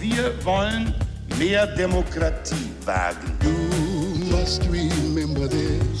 Wir wollen mehr Demokratie wagen.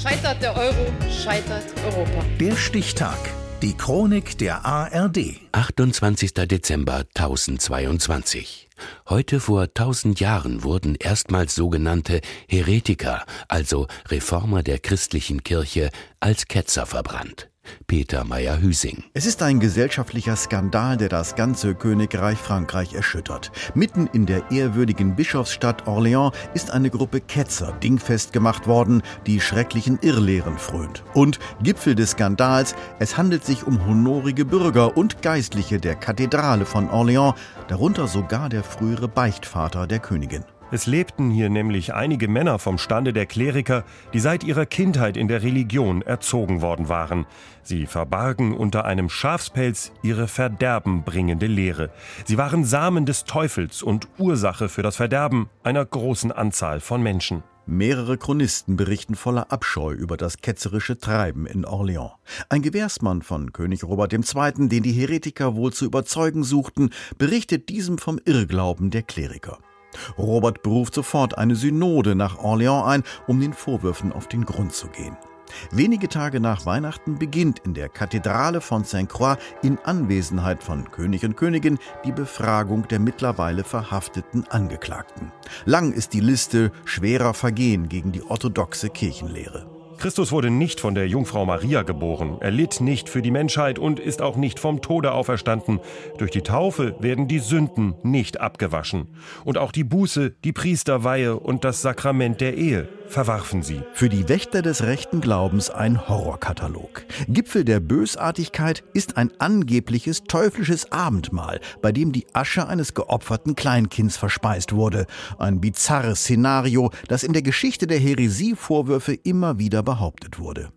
Scheitert der Euro, scheitert Europa. Der Stichtag. Die Chronik der ARD. 28. Dezember 1022. Heute vor 1000 Jahren wurden erstmals sogenannte Heretiker, also Reformer der christlichen Kirche, als Ketzer verbrannt. Peter Meyer-Hüsing. Es ist ein gesellschaftlicher Skandal, der das ganze Königreich Frankreich erschüttert. Mitten in der ehrwürdigen Bischofsstadt Orléans ist eine Gruppe Ketzer dingfest gemacht worden, die schrecklichen Irrlehren frönt. Und Gipfel des Skandals, es handelt sich um honorige Bürger und Geistliche der Kathedrale von Orléans, darunter sogar der frühere Beichtvater der Königin. Es lebten hier nämlich einige Männer vom Stande der Kleriker, die seit ihrer Kindheit in der Religion erzogen worden waren. Sie verbargen unter einem Schafspelz ihre verderbenbringende Lehre. Sie waren Samen des Teufels und Ursache für das Verderben einer großen Anzahl von Menschen. Mehrere Chronisten berichten voller Abscheu über das ketzerische Treiben in Orléans. Ein Gewährsmann von König Robert II., den die Heretiker wohl zu überzeugen suchten, berichtet diesem vom Irrglauben der Kleriker. Robert beruft sofort eine Synode nach Orléans ein, um den Vorwürfen auf den Grund zu gehen. Wenige Tage nach Weihnachten beginnt in der Kathedrale von Saint-Croix in Anwesenheit von König und Königin die Befragung der mittlerweile verhafteten Angeklagten. Lang ist die Liste schwerer Vergehen gegen die orthodoxe Kirchenlehre. Christus wurde nicht von der Jungfrau Maria geboren, er litt nicht für die Menschheit und ist auch nicht vom Tode auferstanden. Durch die Taufe werden die Sünden nicht abgewaschen. Und auch die Buße, die Priesterweihe und das Sakrament der Ehe verwarfen sie. Für die Wächter des rechten Glaubens ein Horrorkatalog. Gipfel der Bösartigkeit ist ein angebliches teuflisches Abendmahl, bei dem die Asche eines geopferten Kleinkinds verspeist wurde. Ein bizarres Szenario, das in der Geschichte der Häresievorwürfe immer wieder behauptet wurde.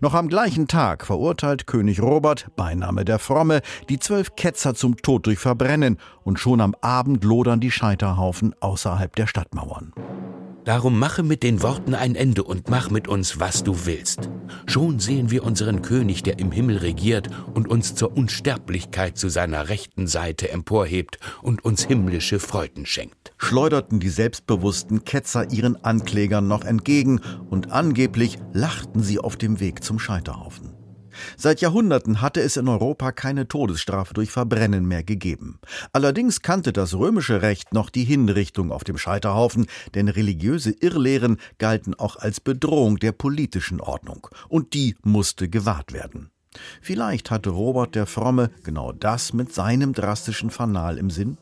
Noch am gleichen Tag verurteilt König Robert, Beiname der Fromme, die zwölf Ketzer zum Tod durch Verbrennen und schon am Abend lodern die Scheiterhaufen außerhalb der Stadtmauern. Darum mache mit den Worten ein Ende und mach mit uns, was du willst. Schon sehen wir unseren König, der im Himmel regiert und uns zur Unsterblichkeit zu seiner rechten Seite emporhebt und uns himmlische Freuden schenkt. Schleuderten die selbstbewussten Ketzer ihren Anklägern noch entgegen und angeblich lachten sie auf dem Weg zum Scheiterhaufen. Seit Jahrhunderten hatte es in Europa keine Todesstrafe durch Verbrennen mehr gegeben. Allerdings kannte das römische Recht noch die Hinrichtung auf dem Scheiterhaufen, denn religiöse Irrlehren galten auch als Bedrohung der politischen Ordnung, und die musste gewahrt werden. Vielleicht hatte Robert der Fromme genau das mit seinem drastischen Fanal im Sinn?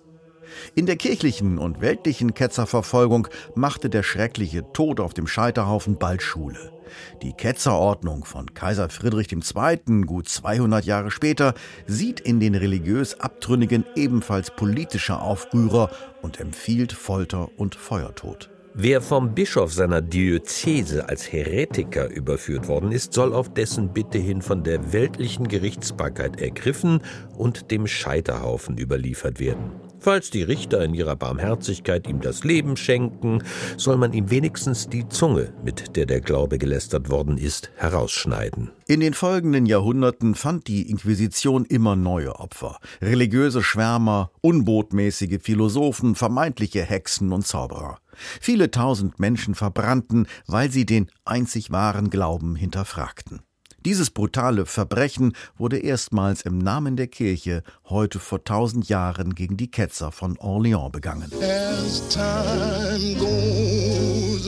In der kirchlichen und weltlichen Ketzerverfolgung machte der schreckliche Tod auf dem Scheiterhaufen bald Schule. Die Ketzerordnung von Kaiser Friedrich II., gut 200 Jahre später, sieht in den religiös Abtrünnigen ebenfalls politische Aufrührer und empfiehlt Folter und Feuertod. Wer vom Bischof seiner Diözese als Heretiker überführt worden ist, soll auf dessen Bitte hin von der weltlichen Gerichtsbarkeit ergriffen und dem Scheiterhaufen überliefert werden. Falls die Richter in ihrer Barmherzigkeit ihm das Leben schenken, soll man ihm wenigstens die Zunge, mit der der Glaube gelästert worden ist, herausschneiden. In den folgenden Jahrhunderten fand die Inquisition immer neue Opfer. Religiöse Schwärmer, unbotmäßige Philosophen, vermeintliche Hexen und Zauberer. Viele tausend Menschen verbrannten, weil sie den einzig wahren Glauben hinterfragten. Dieses brutale Verbrechen wurde erstmals im Namen der Kirche heute vor tausend Jahren gegen die Ketzer von Orléans begangen.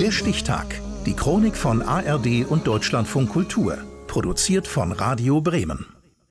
Der Stichtag. Die Chronik von ARD und Deutschlandfunk Kultur. Produziert von Radio Bremen.